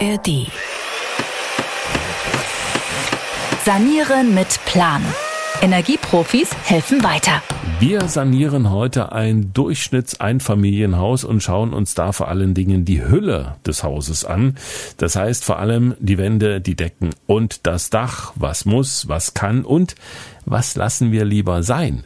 ARD. Sanieren mit Plan. Energieprofis helfen weiter. Wir sanieren heute ein Durchschnittseinfamilienhaus und schauen uns da vor allen Dingen die Hülle des Hauses an. Das heißt vor allem die Wände, die Decken und das Dach. Was muss, was kann und was lassen wir lieber sein?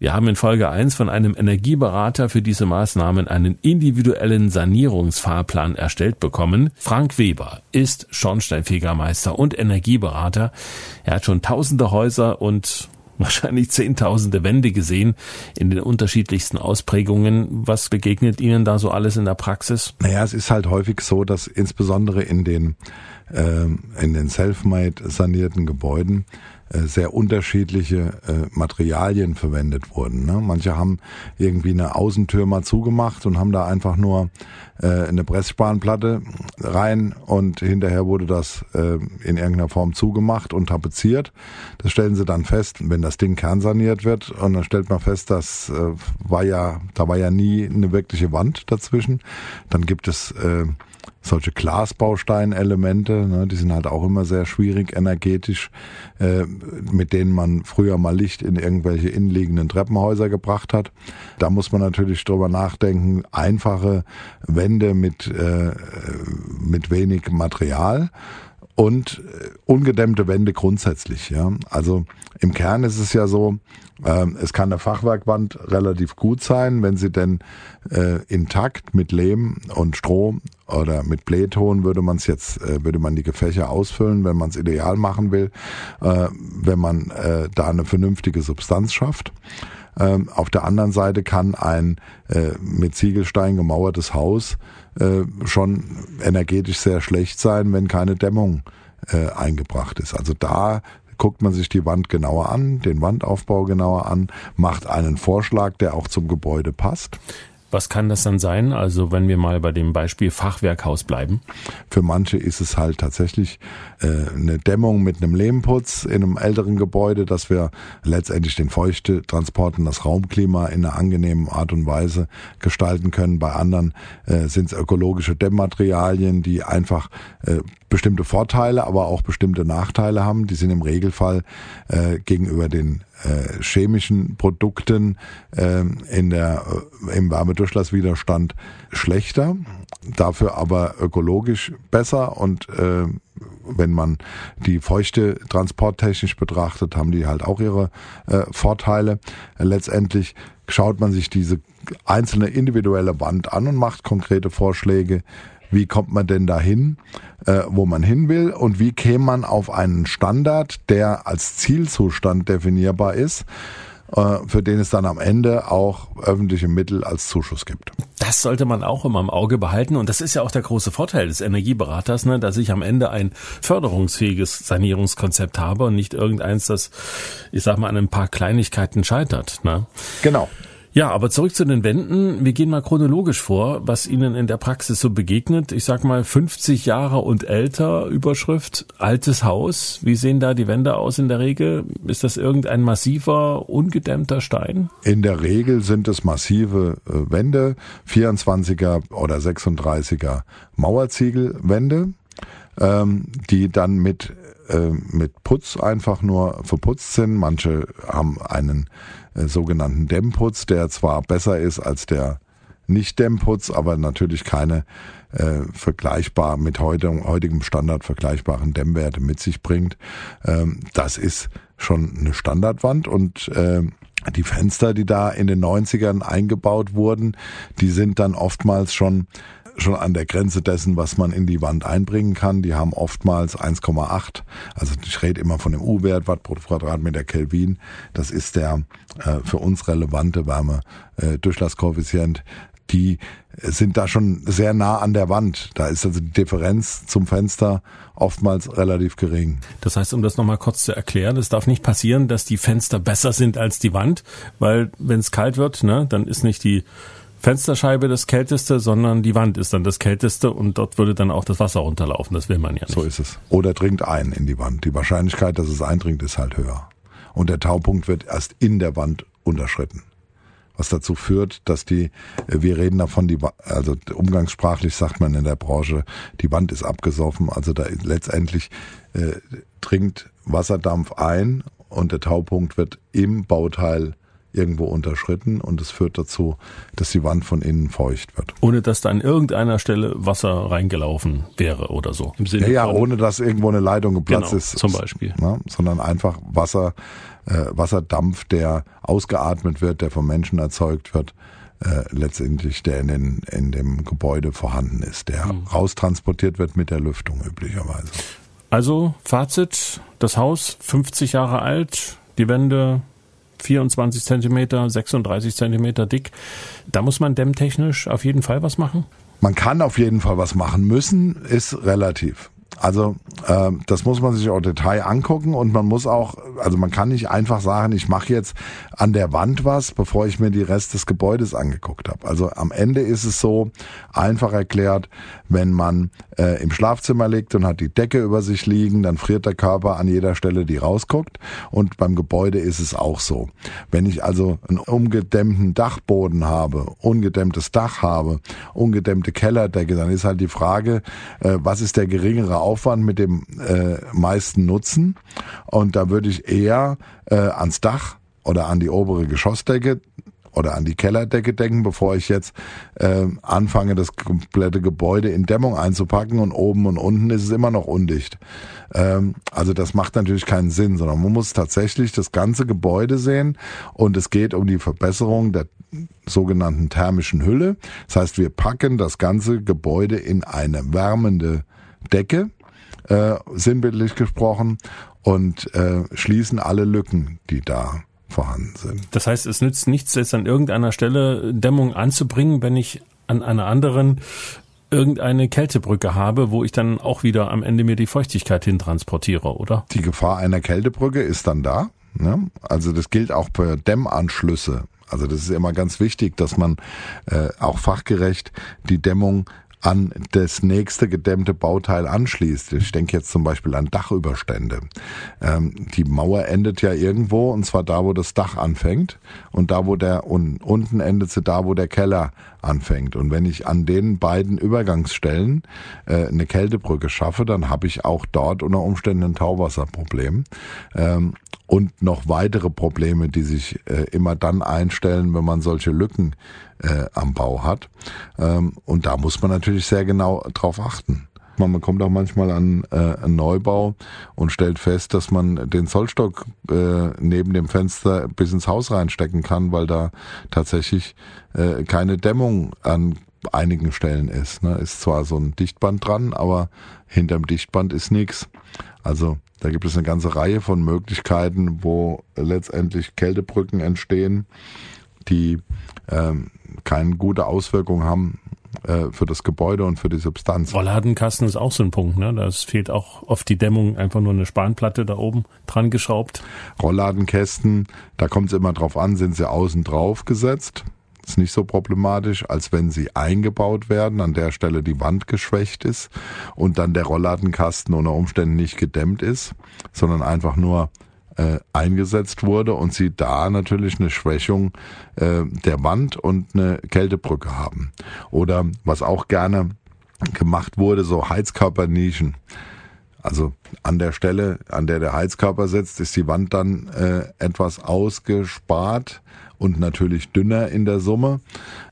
Wir haben in Folge 1 von einem Energieberater für diese Maßnahmen einen individuellen Sanierungsfahrplan erstellt bekommen. Frank Weber ist Schornsteinfegermeister und Energieberater. Er hat schon tausende Häuser und wahrscheinlich zehntausende Wände gesehen in den unterschiedlichsten Ausprägungen. Was begegnet Ihnen da so alles in der Praxis? Naja, es ist halt häufig so, dass insbesondere in den, äh, in den self-made sanierten Gebäuden sehr unterschiedliche äh, Materialien verwendet wurden. Ne? Manche haben irgendwie eine Außentür mal zugemacht und haben da einfach nur äh, eine Pressspanplatte rein und hinterher wurde das äh, in irgendeiner Form zugemacht und tapeziert. Das stellen sie dann fest, wenn das Ding kernsaniert wird und dann stellt man fest, das äh, war ja, da war ja nie eine wirkliche Wand dazwischen. Dann gibt es äh, solche Glasbausteinelemente, ne, die sind halt auch immer sehr schwierig energetisch, äh, mit denen man früher mal Licht in irgendwelche innenliegenden Treppenhäuser gebracht hat. Da muss man natürlich drüber nachdenken, einfache Wände mit, äh, mit wenig Material und äh, ungedämmte Wände grundsätzlich. Ja, also im Kern ist es ja so, äh, es kann eine Fachwerkwand relativ gut sein, wenn sie denn äh, intakt mit Lehm und Stroh oder mit Blähton würde man es jetzt, äh, würde man die Gefächer ausfüllen, wenn man es ideal machen will, äh, wenn man äh, da eine vernünftige Substanz schafft. Ähm, auf der anderen Seite kann ein äh, mit Ziegelstein gemauertes Haus äh, schon energetisch sehr schlecht sein, wenn keine Dämmung äh, eingebracht ist. Also da guckt man sich die Wand genauer an, den Wandaufbau genauer an, macht einen Vorschlag, der auch zum Gebäude passt. Was kann das dann sein? Also wenn wir mal bei dem Beispiel Fachwerkhaus bleiben. Für manche ist es halt tatsächlich äh, eine Dämmung mit einem Lehmputz in einem älteren Gebäude, dass wir letztendlich den Feuchtetransport und das Raumklima in einer angenehmen Art und Weise gestalten können. Bei anderen äh, sind es ökologische Dämmmaterialien, die einfach äh, bestimmte Vorteile, aber auch bestimmte Nachteile haben. Die sind im Regelfall äh, gegenüber den äh, chemischen Produkten äh, in der, äh, im Wärmedurchlasswiderstand schlechter, dafür aber ökologisch besser. Und äh, wenn man die Feuchte transporttechnisch betrachtet, haben die halt auch ihre äh, Vorteile. letztendlich schaut man sich diese einzelne individuelle Wand an und macht konkrete Vorschläge, wie kommt man denn dahin, äh, wo man hin will? Und wie käme man auf einen Standard, der als Zielzustand definierbar ist, für den es dann am Ende auch öffentliche Mittel als Zuschuss gibt. Das sollte man auch immer im Auge behalten und das ist ja auch der große Vorteil des Energieberaters, ne, dass ich am Ende ein förderungsfähiges Sanierungskonzept habe und nicht irgendeins, das, ich sag mal, an ein paar Kleinigkeiten scheitert. Ne? Genau. Ja, aber zurück zu den Wänden. Wir gehen mal chronologisch vor, was Ihnen in der Praxis so begegnet. Ich sag mal 50 Jahre und älter Überschrift, altes Haus. Wie sehen da die Wände aus in der Regel? Ist das irgendein massiver, ungedämmter Stein? In der Regel sind es massive äh, Wände, 24er oder 36er Mauerziegelwände, ähm, die dann mit äh, mit Putz einfach nur verputzt sind. Manche haben einen äh, sogenannten Dämmputz, der zwar besser ist als der nicht-Dämmputz, aber natürlich keine äh, vergleichbar mit heute, heutigem Standard vergleichbaren Dämmwerte mit sich bringt. Ähm, das ist schon eine Standardwand und äh, die Fenster, die da in den 90ern eingebaut wurden, die sind dann oftmals schon schon an der Grenze dessen, was man in die Wand einbringen kann. Die haben oftmals 1,8. Also ich rede immer von dem U-Wert, Watt pro Quadratmeter Kelvin. Das ist der äh, für uns relevante Wärme-Durchlasskoeffizient. Die sind da schon sehr nah an der Wand. Da ist also die Differenz zum Fenster oftmals relativ gering. Das heißt, um das nochmal kurz zu erklären, es darf nicht passieren, dass die Fenster besser sind als die Wand, weil wenn es kalt wird, ne, dann ist nicht die Fensterscheibe das Kälteste, sondern die Wand ist dann das Kälteste und dort würde dann auch das Wasser runterlaufen. Das will man ja nicht. So ist es. Oder dringt ein in die Wand. Die Wahrscheinlichkeit, dass es eindringt, ist halt höher. Und der Taupunkt wird erst in der Wand unterschritten. was dazu führt, dass die, äh, wir reden davon, die, also umgangssprachlich sagt man in der Branche, die Wand ist abgesoffen, also da letztendlich äh, dringt Wasserdampf ein und der Taupunkt wird im Bauteil irgendwo unterschritten und es führt dazu, dass die Wand von innen feucht wird. Ohne dass da an irgendeiner Stelle Wasser reingelaufen wäre oder so. Im Sinne ja, ja, ohne dass irgendwo eine Leitung geplatzt genau, ist. Zum Beispiel. Ne, sondern einfach Wasser, äh, Wasserdampf, der ausgeatmet wird, der vom Menschen erzeugt wird, äh, letztendlich der in, den, in dem Gebäude vorhanden ist, der mhm. raustransportiert wird mit der Lüftung üblicherweise. Also Fazit, das Haus 50 Jahre alt, die Wände 24 Zentimeter, 36 Zentimeter dick. Da muss man dämmtechnisch auf jeden Fall was machen? Man kann auf jeden Fall was machen müssen, ist relativ. Also äh, das muss man sich auch Detail angucken und man muss auch, also man kann nicht einfach sagen, ich mache jetzt an der Wand was, bevor ich mir die Rest des Gebäudes angeguckt habe. Also am Ende ist es so einfach erklärt, wenn man äh, im Schlafzimmer liegt und hat die Decke über sich liegen, dann friert der Körper an jeder Stelle, die rausguckt. Und beim Gebäude ist es auch so. Wenn ich also einen umgedämmten Dachboden habe, ungedämmtes Dach habe, ungedämmte Kellerdecke, dann ist halt die Frage, äh, was ist der geringere Aufwand mit dem äh, meisten Nutzen? Und da würde ich eher äh, ans Dach oder an die obere Geschossdecke oder an die Kellerdecke denken, bevor ich jetzt äh, anfange, das komplette Gebäude in Dämmung einzupacken und oben und unten ist es immer noch undicht. Ähm, also das macht natürlich keinen Sinn, sondern man muss tatsächlich das ganze Gebäude sehen und es geht um die Verbesserung der sogenannten thermischen Hülle. Das heißt, wir packen das ganze Gebäude in eine wärmende Decke, äh, sinnbildlich gesprochen, und äh, schließen alle Lücken, die da vorhanden sind. Das heißt, es nützt nichts, jetzt an irgendeiner Stelle Dämmung anzubringen, wenn ich an einer anderen irgendeine Kältebrücke habe, wo ich dann auch wieder am Ende mir die Feuchtigkeit hintransportiere, oder? Die Gefahr einer Kältebrücke ist dann da. Ne? Also das gilt auch für Dämmanschlüsse. Also das ist immer ganz wichtig, dass man äh, auch fachgerecht die Dämmung an das nächste gedämmte Bauteil anschließt. Ich denke jetzt zum Beispiel an Dachüberstände. Ähm, die Mauer endet ja irgendwo und zwar da, wo das Dach anfängt und da, wo der und unten endet sie da, wo der Keller anfängt. Und wenn ich an den beiden Übergangsstellen äh, eine Kältebrücke schaffe, dann habe ich auch dort unter Umständen ein Tauwasserproblem. Ähm, und noch weitere Probleme, die sich äh, immer dann einstellen, wenn man solche Lücken äh, am Bau hat. Ähm, und da muss man natürlich sehr genau drauf achten. Man kommt auch manchmal an äh, einen Neubau und stellt fest, dass man den Zollstock äh, neben dem Fenster bis ins Haus reinstecken kann, weil da tatsächlich äh, keine Dämmung an einigen Stellen ist. Ne? Ist zwar so ein Dichtband dran, aber hinterm Dichtband ist nichts. Also da gibt es eine ganze Reihe von Möglichkeiten, wo letztendlich Kältebrücken entstehen, die ähm, keine gute Auswirkung haben äh, für das Gebäude und für die Substanz. Rollladenkasten ist auch so ein Punkt, ne? Da fehlt auch oft die Dämmung, einfach nur eine Spanplatte da oben dran geschraubt. Rollladenkästen, da kommt es immer drauf an, sind sie außen drauf gesetzt ist nicht so problematisch, als wenn sie eingebaut werden, an der Stelle die Wand geschwächt ist und dann der Rollladenkasten unter Umständen nicht gedämmt ist, sondern einfach nur äh, eingesetzt wurde und sie da natürlich eine Schwächung äh, der Wand und eine Kältebrücke haben. Oder was auch gerne gemacht wurde, so Heizkörpernischen. Also an der Stelle, an der der Heizkörper sitzt, ist die Wand dann äh, etwas ausgespart und natürlich dünner in der Summe.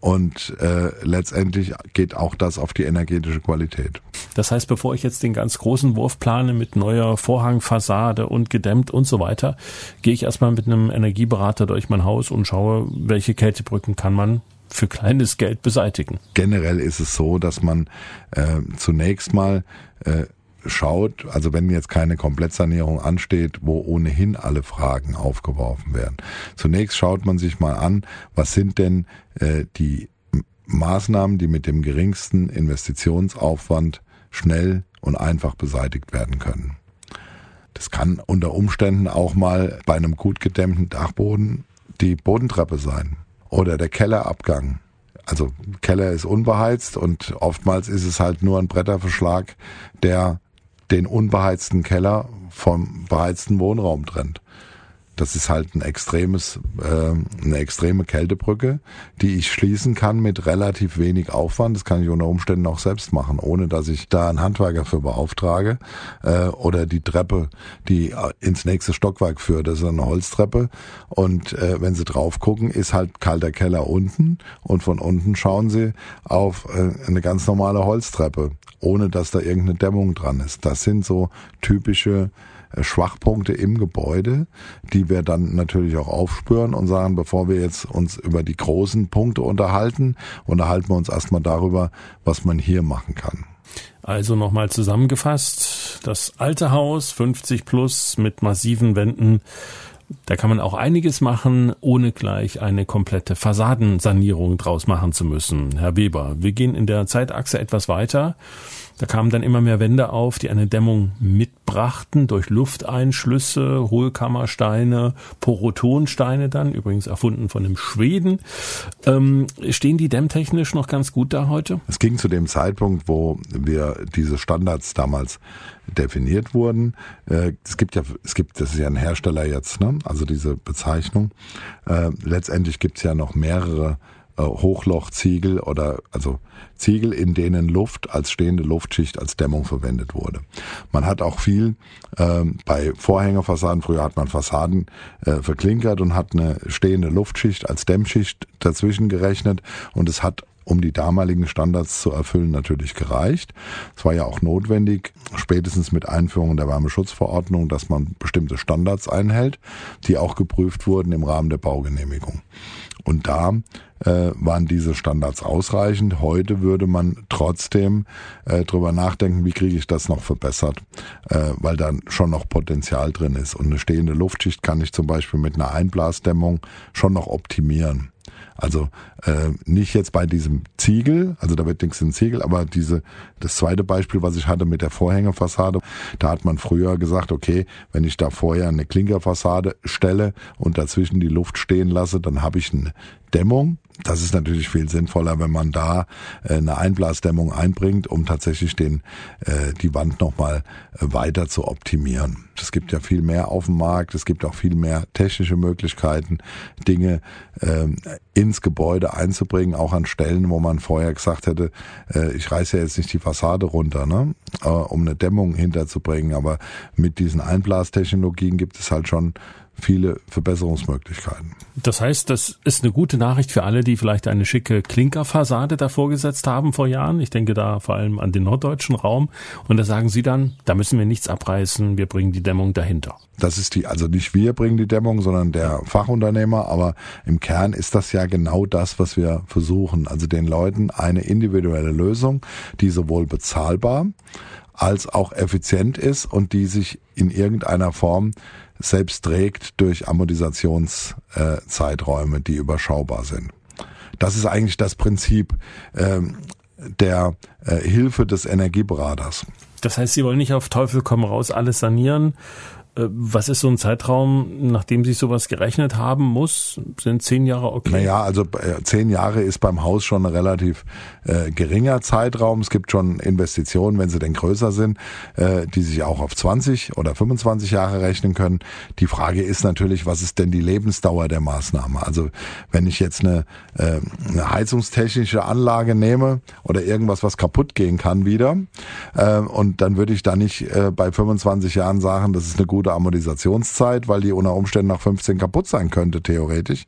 Und äh, letztendlich geht auch das auf die energetische Qualität. Das heißt, bevor ich jetzt den ganz großen Wurf plane mit neuer Vorhangfassade und gedämmt und so weiter, gehe ich erstmal mit einem Energieberater durch mein Haus und schaue, welche Kältebrücken kann man für kleines Geld beseitigen. Generell ist es so, dass man äh, zunächst mal äh, schaut, also wenn jetzt keine Komplettsanierung ansteht, wo ohnehin alle Fragen aufgeworfen werden. Zunächst schaut man sich mal an, was sind denn äh, die Maßnahmen, die mit dem geringsten Investitionsaufwand schnell und einfach beseitigt werden können. Das kann unter Umständen auch mal bei einem gut gedämmten Dachboden die Bodentreppe sein oder der Kellerabgang. Also Keller ist unbeheizt und oftmals ist es halt nur ein Bretterverschlag, der den unbeheizten Keller vom beheizten Wohnraum trennt. Das ist halt ein extremes, äh, eine extreme Kältebrücke, die ich schließen kann mit relativ wenig Aufwand. Das kann ich unter Umständen auch selbst machen, ohne dass ich da einen Handwerker für beauftrage. Äh, oder die Treppe, die ins nächste Stockwerk führt. Das ist eine Holztreppe. Und äh, wenn Sie drauf gucken, ist halt kalter Keller unten. Und von unten schauen Sie auf äh, eine ganz normale Holztreppe, ohne dass da irgendeine Dämmung dran ist. Das sind so typische äh, Schwachpunkte im Gebäude, die wir dann natürlich auch aufspüren und sagen, bevor wir jetzt uns über die großen Punkte unterhalten, unterhalten wir uns erstmal darüber, was man hier machen kann. Also nochmal zusammengefasst, das alte Haus 50 plus mit massiven Wänden, da kann man auch einiges machen, ohne gleich eine komplette Fassadensanierung draus machen zu müssen. Herr Weber, wir gehen in der Zeitachse etwas weiter. Da kamen dann immer mehr Wände auf, die eine Dämmung mitbrachten durch Lufteinschlüsse, Hohlkammersteine, Porotonsteine dann, übrigens erfunden von einem Schweden. Ähm, stehen die dämmtechnisch noch ganz gut da heute? Es ging zu dem Zeitpunkt, wo wir diese Standards damals definiert wurden. Äh, es gibt ja, es gibt, das ist ja ein Hersteller jetzt, ne? also diese Bezeichnung. Äh, letztendlich gibt es ja noch mehrere äh, Hochlochziegel oder also Ziegel, in denen Luft als stehende Luftschicht als Dämmung verwendet wurde. Man hat auch viel ähm, bei Vorhängerfassaden, früher hat man Fassaden äh, verklinkert und hat eine stehende Luftschicht als Dämmschicht dazwischen gerechnet und es hat um die damaligen Standards zu erfüllen, natürlich gereicht. Es war ja auch notwendig, spätestens mit Einführung der Wärmeschutzverordnung, dass man bestimmte Standards einhält, die auch geprüft wurden im Rahmen der Baugenehmigung. Und da äh, waren diese Standards ausreichend. Heute würde man trotzdem äh, drüber nachdenken, wie kriege ich das noch verbessert, äh, weil da schon noch Potenzial drin ist. Und eine stehende Luftschicht kann ich zum Beispiel mit einer Einblasdämmung schon noch optimieren. Also äh, nicht jetzt bei diesem Ziegel, also da wird nichts in Ziegel, aber diese das zweite Beispiel, was ich hatte mit der Vorhängefassade, da hat man früher gesagt, okay, wenn ich da vorher eine Klinkerfassade stelle und dazwischen die Luft stehen lasse, dann habe ich eine Dämmung. Das ist natürlich viel sinnvoller, wenn man da äh, eine Einblasdämmung einbringt, um tatsächlich den, äh, die Wand nochmal äh, weiter zu optimieren. Es gibt ja viel mehr auf dem Markt, es gibt auch viel mehr technische Möglichkeiten, Dinge ähm, ins Gebäude einzubringen, auch an Stellen, wo man vorher gesagt hätte, ich reiße ja jetzt nicht die Fassade runter, ne? um eine Dämmung hinterzubringen. Aber mit diesen Einblastechnologien gibt es halt schon viele Verbesserungsmöglichkeiten. Das heißt, das ist eine gute Nachricht für alle, die vielleicht eine schicke Klinkerfassade davor gesetzt haben vor Jahren. Ich denke da vor allem an den norddeutschen Raum. Und da sagen Sie dann, da müssen wir nichts abreißen, wir bringen die Dämmung dahinter. Das ist die, also nicht wir bringen die Dämmung, sondern der Fachunternehmer. Aber im Kern ist das ja genau das, was wir versuchen. Also den Leuten eine individuelle Lösung, die sowohl bezahlbar als auch effizient ist und die sich in irgendeiner Form selbst trägt durch Amortisationszeiträume, die überschaubar sind. Das ist eigentlich das Prinzip ähm, der äh, Hilfe des Energieberaters. Das heißt, Sie wollen nicht auf Teufel komm raus alles sanieren, äh, was ist so ein Zeitraum, nachdem Sie sowas gerechnet haben muss? Sind zehn Jahre okay? Naja, also äh, zehn Jahre ist beim Haus schon ein relativ äh, geringer Zeitraum. Es gibt schon Investitionen, wenn sie denn größer sind, äh, die sich auch auf 20 oder 25 Jahre rechnen können. Die Frage ist natürlich, was ist denn die Lebensdauer der Maßnahme? Also wenn ich jetzt eine, äh, eine heizungstechnische Anlage nehme oder irgendwas, was kaputt gehen kann wieder, äh, und dann würde ich da nicht äh, bei 25 Jahren sagen, das ist eine gute gute Amortisationszeit, weil die unter Umständen nach 15 kaputt sein könnte, theoretisch.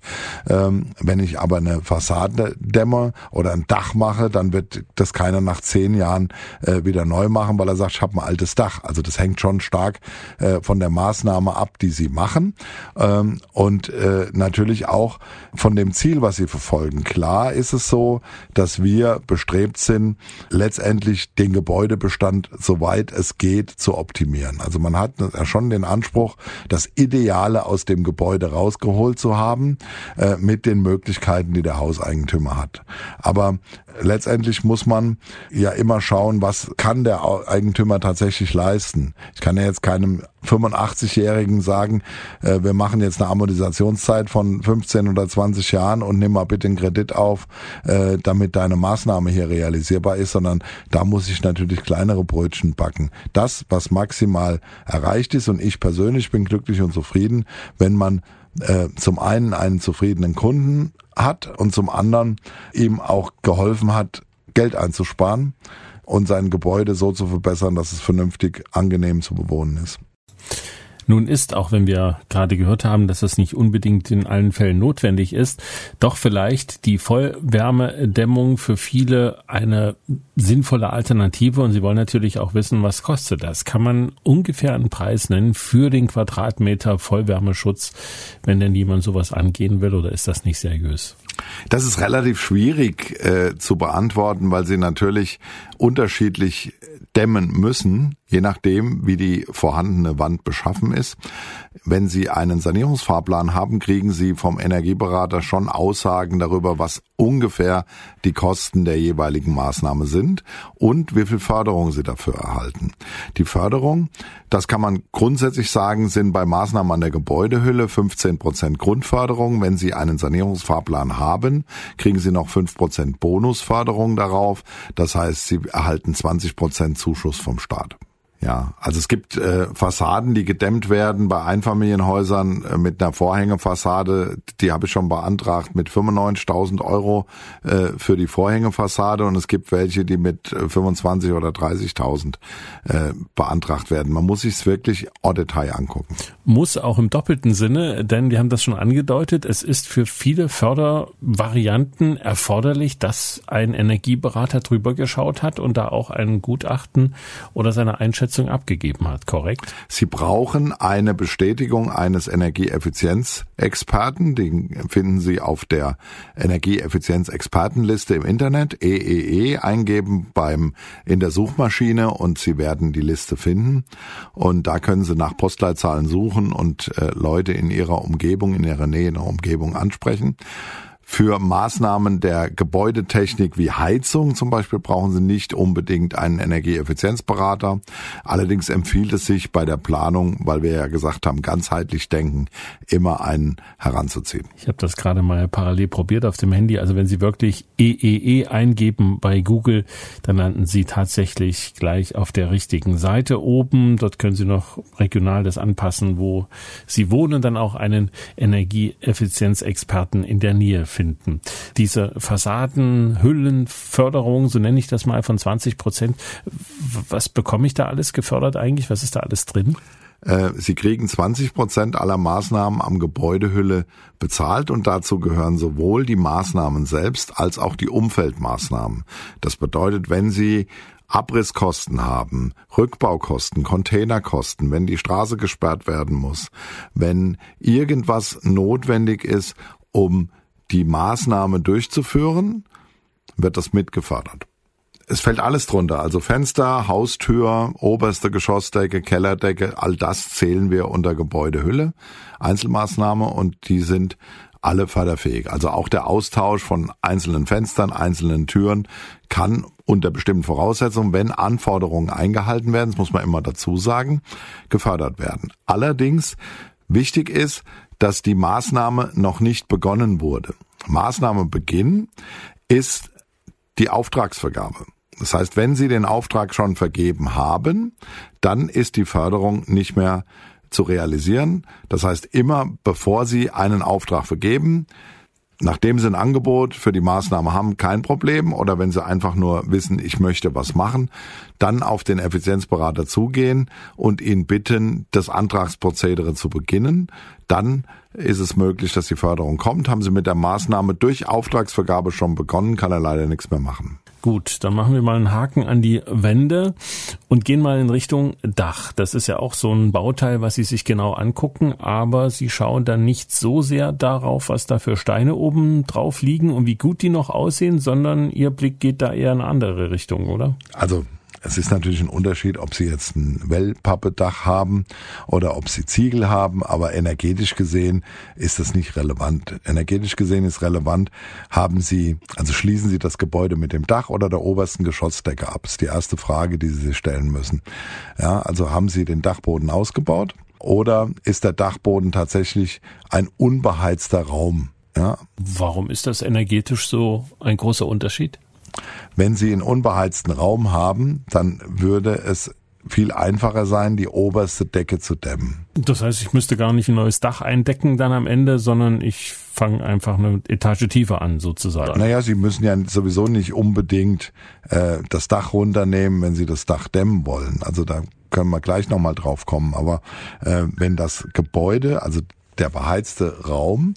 Ähm, wenn ich aber eine Fassade dämme oder ein Dach mache, dann wird das keiner nach zehn Jahren äh, wieder neu machen, weil er sagt, ich habe ein altes Dach. Also das hängt schon stark äh, von der Maßnahme ab, die sie machen ähm, und äh, natürlich auch von dem Ziel, was sie verfolgen. Klar ist es so, dass wir bestrebt sind, letztendlich den Gebäudebestand, soweit es geht, zu optimieren. Also man hat schon den Anspruch, das Ideale aus dem Gebäude rausgeholt zu haben, äh, mit den Möglichkeiten, die der Hauseigentümer hat. Aber letztendlich muss man ja immer schauen, was kann der Eigentümer tatsächlich leisten. Ich kann ja jetzt keinem 85-Jährigen sagen, äh, wir machen jetzt eine Amortisationszeit von 15 oder 20 Jahren und nimm mal bitte einen Kredit auf, äh, damit deine Maßnahme hier realisierbar ist, sondern da muss ich natürlich kleinere Brötchen backen. Das, was maximal erreicht ist und ich ich persönlich bin glücklich und zufrieden, wenn man äh, zum einen einen zufriedenen Kunden hat und zum anderen ihm auch geholfen hat, Geld einzusparen und sein Gebäude so zu verbessern, dass es vernünftig angenehm zu bewohnen ist. Nun ist, auch wenn wir gerade gehört haben, dass das nicht unbedingt in allen Fällen notwendig ist, doch vielleicht die Vollwärmedämmung für viele eine sinnvolle Alternative und Sie wollen natürlich auch wissen, was kostet das? Kann man ungefähr einen Preis nennen für den Quadratmeter Vollwärmeschutz, wenn denn jemand sowas angehen will oder ist das nicht seriös? Das ist relativ schwierig äh, zu beantworten, weil sie natürlich unterschiedlich dämmen müssen je nachdem, wie die vorhandene Wand beschaffen ist. Wenn Sie einen Sanierungsfahrplan haben, kriegen Sie vom Energieberater schon Aussagen darüber, was ungefähr die Kosten der jeweiligen Maßnahme sind und wie viel Förderung Sie dafür erhalten. Die Förderung, das kann man grundsätzlich sagen, sind bei Maßnahmen an der Gebäudehülle 15 Prozent Grundförderung. Wenn Sie einen Sanierungsfahrplan haben, kriegen Sie noch 5 Prozent Bonusförderung darauf. Das heißt, Sie erhalten 20 Prozent Zuschuss vom Staat. Ja, also es gibt äh, Fassaden, die gedämmt werden bei Einfamilienhäusern äh, mit einer Vorhängefassade. Die habe ich schon beantragt mit 95.000 Euro äh, für die Vorhängefassade und es gibt welche, die mit 25 äh, oder 30.000 äh, beantragt werden. Man muss sich wirklich en Detail angucken. Muss auch im doppelten Sinne, denn wir haben das schon angedeutet. Es ist für viele Fördervarianten erforderlich, dass ein Energieberater drüber geschaut hat und da auch ein Gutachten oder seine Einschätzung Einschätzung abgegeben hat, korrekt? Sie brauchen eine Bestätigung eines Energieeffizienzexperten. Den finden Sie auf der Energieeffizienzexpertenliste im Internet, EEE, e, eingeben beim, in der Suchmaschine und Sie werden die Liste finden. Und da können Sie nach Postleitzahlen suchen und äh, Leute in Ihrer Umgebung, in Ihrer Nähe in der Umgebung ansprechen. Für Maßnahmen der Gebäudetechnik wie Heizung zum Beispiel brauchen Sie nicht unbedingt einen Energieeffizienzberater. Allerdings empfiehlt es sich bei der Planung, weil wir ja gesagt haben, ganzheitlich denken, immer einen heranzuziehen. Ich habe das gerade mal parallel probiert auf dem Handy. Also wenn Sie wirklich EEE e eingeben bei Google, dann landen Sie tatsächlich gleich auf der richtigen Seite oben. Dort können Sie noch regional das anpassen, wo Sie wohnen, dann auch einen Energieeffizienzexperten in der Nähe finden finden. Diese Fassadenhüllenförderung, so nenne ich das mal, von 20 Prozent, was bekomme ich da alles gefördert eigentlich? Was ist da alles drin? Äh, Sie kriegen 20 Prozent aller Maßnahmen am Gebäudehülle bezahlt und dazu gehören sowohl die Maßnahmen selbst als auch die Umfeldmaßnahmen. Das bedeutet, wenn Sie Abrisskosten haben, Rückbaukosten, Containerkosten, wenn die Straße gesperrt werden muss, wenn irgendwas notwendig ist, um die Maßnahme durchzuführen, wird das mitgefördert. Es fällt alles drunter, also Fenster, Haustür, oberste Geschossdecke, Kellerdecke, all das zählen wir unter Gebäudehülle, Einzelmaßnahme und die sind alle förderfähig. Also auch der Austausch von einzelnen Fenstern, einzelnen Türen kann unter bestimmten Voraussetzungen, wenn Anforderungen eingehalten werden, das muss man immer dazu sagen, gefördert werden. Allerdings wichtig ist, dass die Maßnahme noch nicht begonnen wurde. Maßnahmebeginn ist die Auftragsvergabe. Das heißt, wenn Sie den Auftrag schon vergeben haben, dann ist die Förderung nicht mehr zu realisieren. Das heißt, immer bevor Sie einen Auftrag vergeben, nachdem Sie ein Angebot für die Maßnahme haben, kein Problem. Oder wenn Sie einfach nur wissen, ich möchte was machen, dann auf den Effizienzberater zugehen und ihn bitten, das Antragsprozedere zu beginnen. Dann ist es möglich, dass die Förderung kommt. Haben Sie mit der Maßnahme durch Auftragsvergabe schon begonnen, kann er leider nichts mehr machen. Gut, dann machen wir mal einen Haken an die Wände und gehen mal in Richtung Dach. Das ist ja auch so ein Bauteil, was Sie sich genau angucken, aber Sie schauen dann nicht so sehr darauf, was da für Steine oben drauf liegen und wie gut die noch aussehen, sondern Ihr Blick geht da eher in eine andere Richtung, oder? Also es ist natürlich ein Unterschied, ob Sie jetzt ein Wellpappedach haben oder ob Sie Ziegel haben, aber energetisch gesehen ist das nicht relevant. Energetisch gesehen ist relevant, haben Sie, also schließen Sie das Gebäude mit dem Dach oder der obersten Geschossdecke ab? Das ist die erste Frage, die Sie sich stellen müssen. Ja, also haben Sie den Dachboden ausgebaut oder ist der Dachboden tatsächlich ein unbeheizter Raum? Ja. Warum ist das energetisch so ein großer Unterschied? Wenn Sie einen unbeheizten Raum haben, dann würde es viel einfacher sein, die oberste Decke zu dämmen. Das heißt, ich müsste gar nicht ein neues Dach eindecken dann am Ende, sondern ich fange einfach eine Etage tiefer an sozusagen. Naja, Sie müssen ja sowieso nicht unbedingt äh, das Dach runternehmen, wenn Sie das Dach dämmen wollen. Also da können wir gleich nochmal drauf kommen. Aber äh, wenn das Gebäude, also der beheizte Raum,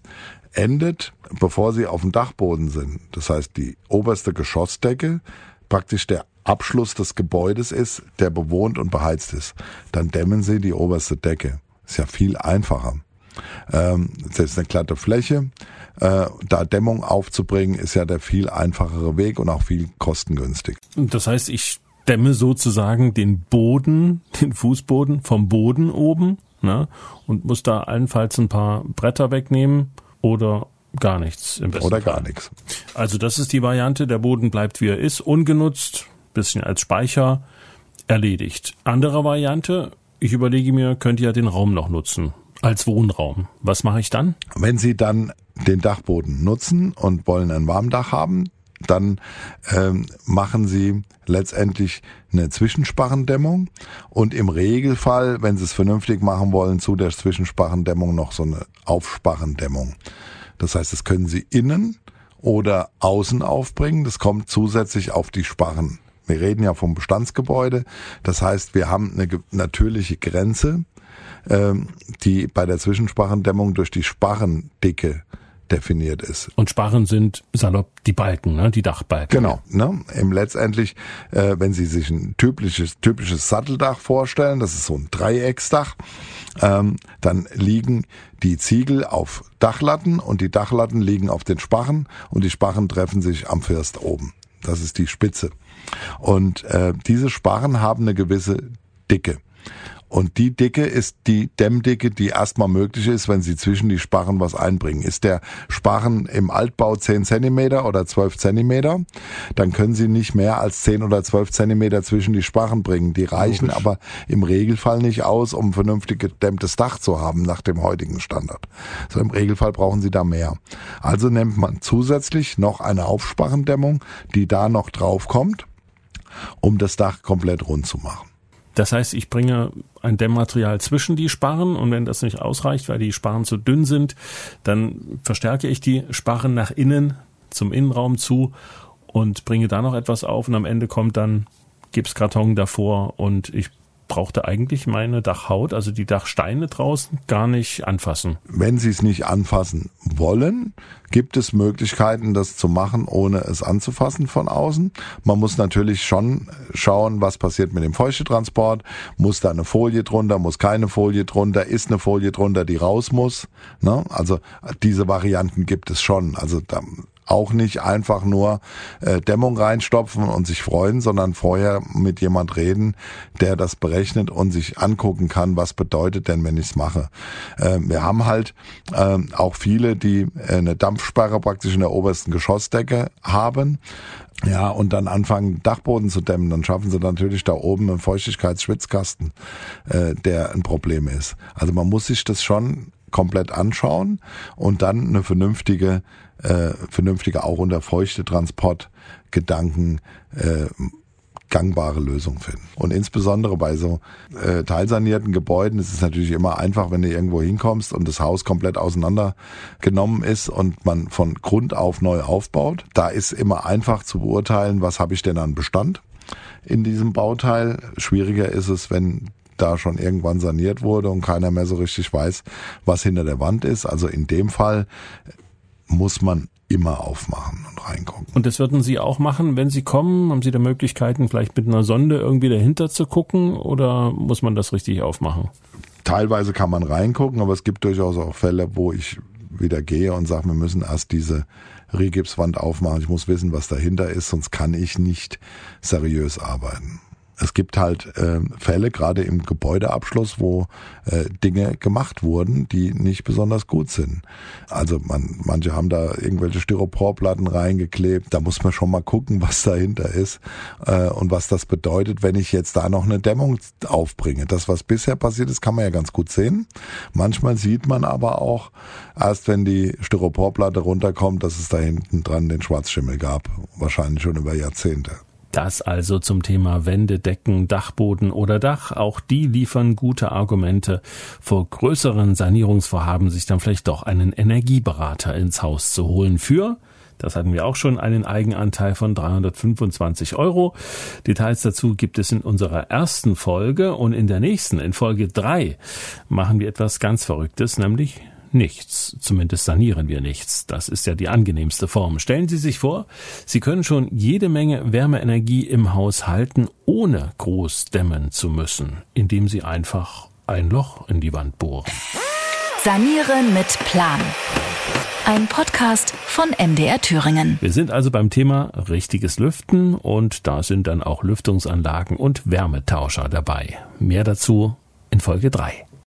endet, bevor Sie auf dem Dachboden sind, das heißt die oberste Geschossdecke, praktisch der Abschluss des Gebäudes ist, der bewohnt und beheizt ist, dann dämmen Sie die oberste Decke. Ist ja viel einfacher. Ähm, ist eine glatte Fläche. Äh, da Dämmung aufzubringen, ist ja der viel einfachere Weg und auch viel kostengünstig. Das heißt, ich dämme sozusagen den Boden, den Fußboden vom Boden oben ne, und muss da allenfalls ein paar Bretter wegnehmen oder gar nichts im besten Oder gar nichts. Also das ist die Variante, der Boden bleibt wie er ist, ungenutzt, bisschen als Speicher, erledigt. Andere Variante, ich überlege mir, könnt ihr ja den Raum noch nutzen als Wohnraum. Was mache ich dann? Wenn Sie dann den Dachboden nutzen und wollen ein Warmdach haben, dann ähm, machen Sie letztendlich eine Zwischensparrendämmung und im Regelfall, wenn Sie es vernünftig machen wollen, zu der Zwischensparrendämmung noch so eine Aufsparrendämmung. Das heißt, das können Sie innen oder außen aufbringen. Das kommt zusätzlich auf die Sparren. Wir reden ja vom Bestandsgebäude. Das heißt, wir haben eine natürliche Grenze, ähm, die bei der Zwischensparrendämmung durch die Sparrendicke definiert ist. Und Sparren sind salopp die Balken, ne? die Dachbalken. Genau. Ne? Im letztendlich, äh, wenn Sie sich ein typisches, typisches Satteldach vorstellen, das ist so ein Dreiecksdach, ähm, dann liegen die Ziegel auf Dachlatten und die Dachlatten liegen auf den Sparren und die Sparren treffen sich am First oben. Das ist die Spitze. Und äh, diese Sparren haben eine gewisse Dicke. Und die Dicke ist die Dämmdicke, die erstmal möglich ist, wenn Sie zwischen die Sparren was einbringen. Ist der Sparren im Altbau 10 Zentimeter oder 12 Zentimeter, dann können Sie nicht mehr als 10 oder 12 Zentimeter zwischen die Sparren bringen. Die reichen Logisch. aber im Regelfall nicht aus, um ein vernünftig gedämmtes Dach zu haben nach dem heutigen Standard. So im Regelfall brauchen Sie da mehr. Also nimmt man zusätzlich noch eine Aufsparrendämmung, die da noch drauf kommt, um das Dach komplett rund zu machen. Das heißt, ich bringe ein Dämmmaterial zwischen die Sparren und wenn das nicht ausreicht, weil die Sparren zu dünn sind, dann verstärke ich die Sparren nach innen zum Innenraum zu und bringe da noch etwas auf und am Ende kommt dann Gipskarton davor und ich brauchte eigentlich meine Dachhaut, also die Dachsteine draußen, gar nicht anfassen. Wenn Sie es nicht anfassen wollen, gibt es Möglichkeiten, das zu machen, ohne es anzufassen von außen. Man muss natürlich schon schauen, was passiert mit dem Feuchtetransport. Muss da eine Folie drunter, muss keine Folie drunter, ist eine Folie drunter, die raus muss. Ne? Also diese Varianten gibt es schon. Also da auch nicht einfach nur äh, Dämmung reinstopfen und sich freuen, sondern vorher mit jemand reden, der das berechnet und sich angucken kann, was bedeutet denn, wenn ich es mache. Äh, wir haben halt äh, auch viele, die äh, eine Dampfsperre praktisch in der obersten Geschossdecke haben. Ja, und dann anfangen, Dachboden zu dämmen, dann schaffen sie natürlich da oben einen Feuchtigkeitsschwitzkasten, äh, der ein Problem ist. Also man muss sich das schon komplett anschauen und dann eine vernünftige äh, vernünftige, auch unter feuchte Transportgedanken äh, gangbare Lösung finden. Und insbesondere bei so äh, teilsanierten Gebäuden ist es natürlich immer einfach, wenn du irgendwo hinkommst und das Haus komplett auseinandergenommen ist und man von Grund auf neu aufbaut. Da ist immer einfach zu beurteilen, was habe ich denn an Bestand in diesem Bauteil. Schwieriger ist es, wenn da schon irgendwann saniert wurde und keiner mehr so richtig weiß, was hinter der Wand ist. Also in dem Fall muss man immer aufmachen und reingucken. Und das würden Sie auch machen, wenn Sie kommen? Haben Sie da Möglichkeiten, vielleicht mit einer Sonde irgendwie dahinter zu gucken oder muss man das richtig aufmachen? Teilweise kann man reingucken, aber es gibt durchaus auch Fälle, wo ich wieder gehe und sage, wir müssen erst diese Rigipswand aufmachen. Ich muss wissen, was dahinter ist, sonst kann ich nicht seriös arbeiten es gibt halt äh, Fälle, gerade im Gebäudeabschluss, wo äh, Dinge gemacht wurden, die nicht besonders gut sind. Also man, manche haben da irgendwelche Styroporplatten reingeklebt. Da muss man schon mal gucken, was dahinter ist äh, und was das bedeutet, wenn ich jetzt da noch eine Dämmung aufbringe. Das, was bisher passiert ist, kann man ja ganz gut sehen. Manchmal sieht man aber auch erst, wenn die Styroporplatte runterkommt, dass es da hinten dran den Schwarzschimmel gab. Wahrscheinlich schon über Jahrzehnte. Das also zum Thema Wände, Decken, Dachboden oder Dach. Auch die liefern gute Argumente, vor größeren Sanierungsvorhaben sich dann vielleicht doch einen Energieberater ins Haus zu holen für das hatten wir auch schon einen Eigenanteil von 325 Euro. Details dazu gibt es in unserer ersten Folge und in der nächsten, in Folge 3, machen wir etwas ganz Verrücktes, nämlich nichts. Zumindest sanieren wir nichts. Das ist ja die angenehmste Form. Stellen Sie sich vor, Sie können schon jede Menge Wärmeenergie im Haus halten, ohne groß dämmen zu müssen, indem Sie einfach ein Loch in die Wand bohren. Sanieren mit Plan. Ein Podcast von MDR Thüringen. Wir sind also beim Thema richtiges Lüften und da sind dann auch Lüftungsanlagen und Wärmetauscher dabei. Mehr dazu in Folge 3.